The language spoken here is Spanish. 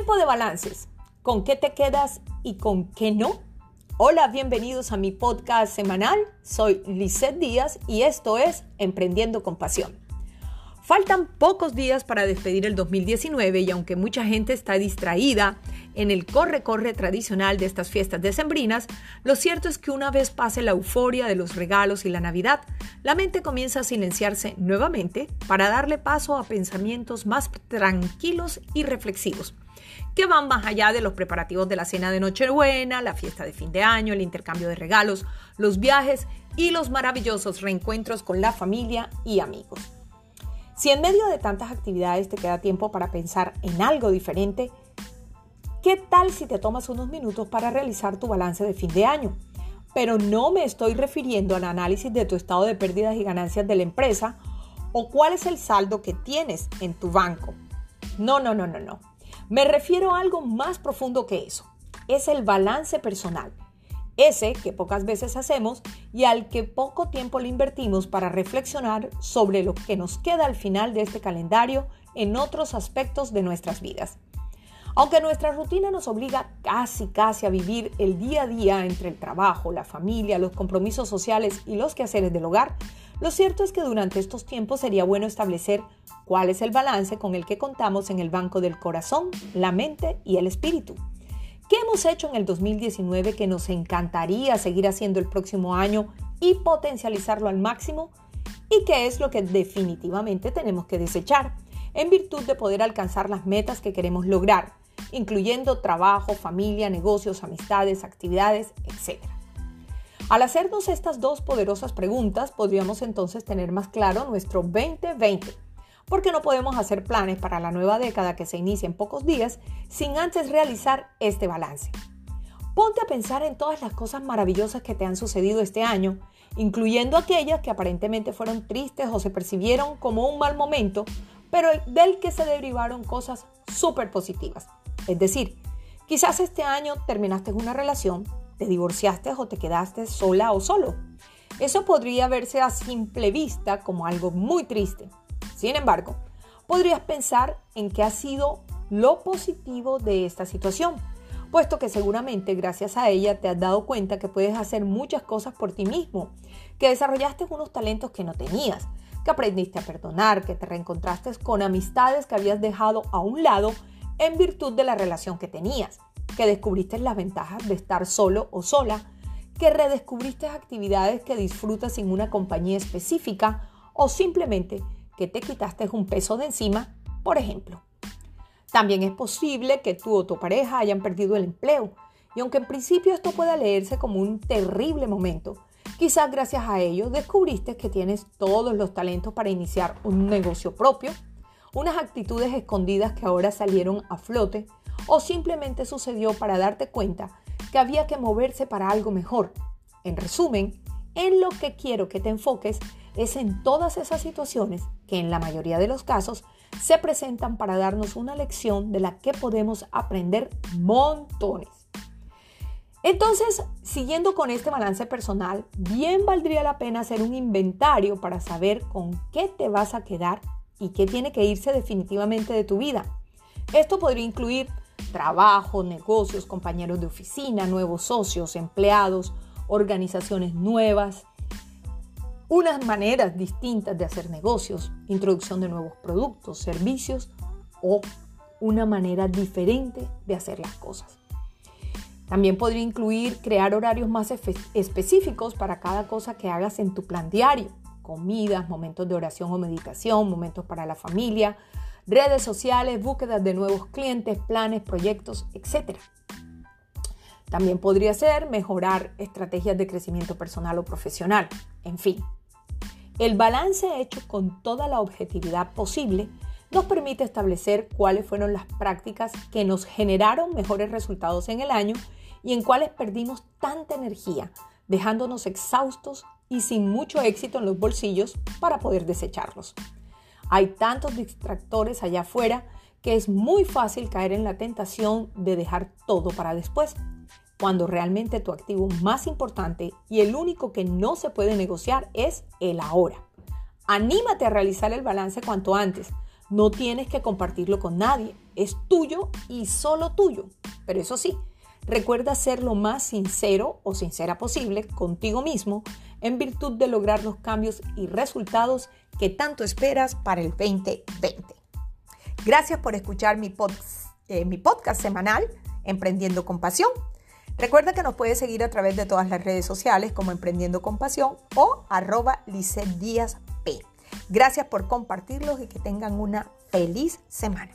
Tiempo de balances. ¿Con qué te quedas y con qué no? Hola, bienvenidos a mi podcast semanal. Soy Lisette Díaz y esto es Emprendiendo con Pasión. Faltan pocos días para despedir el 2019 y aunque mucha gente está distraída en el corre-corre tradicional de estas fiestas decembrinas, lo cierto es que una vez pase la euforia de los regalos y la Navidad, la mente comienza a silenciarse nuevamente para darle paso a pensamientos más tranquilos y reflexivos que van más allá de los preparativos de la cena de Nochebuena, la fiesta de fin de año, el intercambio de regalos, los viajes y los maravillosos reencuentros con la familia y amigos. Si en medio de tantas actividades te queda tiempo para pensar en algo diferente, ¿qué tal si te tomas unos minutos para realizar tu balance de fin de año? Pero no me estoy refiriendo al análisis de tu estado de pérdidas y ganancias de la empresa o cuál es el saldo que tienes en tu banco. No, no, no, no, no. Me refiero a algo más profundo que eso. Es el balance personal. Ese que pocas veces hacemos y al que poco tiempo le invertimos para reflexionar sobre lo que nos queda al final de este calendario en otros aspectos de nuestras vidas. Aunque nuestra rutina nos obliga casi casi a vivir el día a día entre el trabajo, la familia, los compromisos sociales y los quehaceres del hogar, lo cierto es que durante estos tiempos sería bueno establecer cuál es el balance con el que contamos en el banco del corazón, la mente y el espíritu. ¿Qué hemos hecho en el 2019 que nos encantaría seguir haciendo el próximo año y potencializarlo al máximo? ¿Y qué es lo que definitivamente tenemos que desechar en virtud de poder alcanzar las metas que queremos lograr, incluyendo trabajo, familia, negocios, amistades, actividades, etc.? Al hacernos estas dos poderosas preguntas, podríamos entonces tener más claro nuestro 2020, porque no podemos hacer planes para la nueva década que se inicia en pocos días sin antes realizar este balance. Ponte a pensar en todas las cosas maravillosas que te han sucedido este año, incluyendo aquellas que aparentemente fueron tristes o se percibieron como un mal momento, pero del que se derivaron cosas súper positivas. Es decir, quizás este año terminaste una relación, te divorciaste o te quedaste sola o solo. Eso podría verse a simple vista como algo muy triste. Sin embargo, podrías pensar en qué ha sido lo positivo de esta situación, puesto que seguramente gracias a ella te has dado cuenta que puedes hacer muchas cosas por ti mismo, que desarrollaste unos talentos que no tenías, que aprendiste a perdonar, que te reencontraste con amistades que habías dejado a un lado en virtud de la relación que tenías que descubriste las ventajas de estar solo o sola, que redescubriste actividades que disfrutas sin una compañía específica o simplemente que te quitaste un peso de encima, por ejemplo. También es posible que tú o tu pareja hayan perdido el empleo y aunque en principio esto pueda leerse como un terrible momento, quizás gracias a ello descubriste que tienes todos los talentos para iniciar un negocio propio, unas actitudes escondidas que ahora salieron a flote o simplemente sucedió para darte cuenta que había que moverse para algo mejor. En resumen, en lo que quiero que te enfoques es en todas esas situaciones que en la mayoría de los casos se presentan para darnos una lección de la que podemos aprender montones. Entonces, siguiendo con este balance personal, bien valdría la pena hacer un inventario para saber con qué te vas a quedar y qué tiene que irse definitivamente de tu vida. Esto podría incluir trabajo, negocios, compañeros de oficina, nuevos socios, empleados, organizaciones nuevas, unas maneras distintas de hacer negocios, introducción de nuevos productos, servicios o una manera diferente de hacer las cosas. También podría incluir crear horarios más específicos para cada cosa que hagas en tu plan diario, comidas, momentos de oración o meditación, momentos para la familia, redes sociales, búsquedas de nuevos clientes, planes, proyectos, etc. También podría ser mejorar estrategias de crecimiento personal o profesional. En fin, el balance hecho con toda la objetividad posible nos permite establecer cuáles fueron las prácticas que nos generaron mejores resultados en el año y en cuáles perdimos tanta energía, dejándonos exhaustos y sin mucho éxito en los bolsillos para poder desecharlos. Hay tantos distractores allá afuera que es muy fácil caer en la tentación de dejar todo para después, cuando realmente tu activo más importante y el único que no se puede negociar es el ahora. Anímate a realizar el balance cuanto antes. No tienes que compartirlo con nadie. es tuyo y solo tuyo. Pero eso sí, recuerda ser lo más sincero o sincera posible contigo mismo en virtud de lograr los cambios y resultados que tanto esperas para el 2020. Gracias por escuchar mi, eh, mi podcast semanal, Emprendiendo con Pasión. Recuerda que nos puedes seguir a través de todas las redes sociales como Emprendiendo con Pasión o arroba Díaz P. Gracias por compartirlos y que tengan una feliz semana.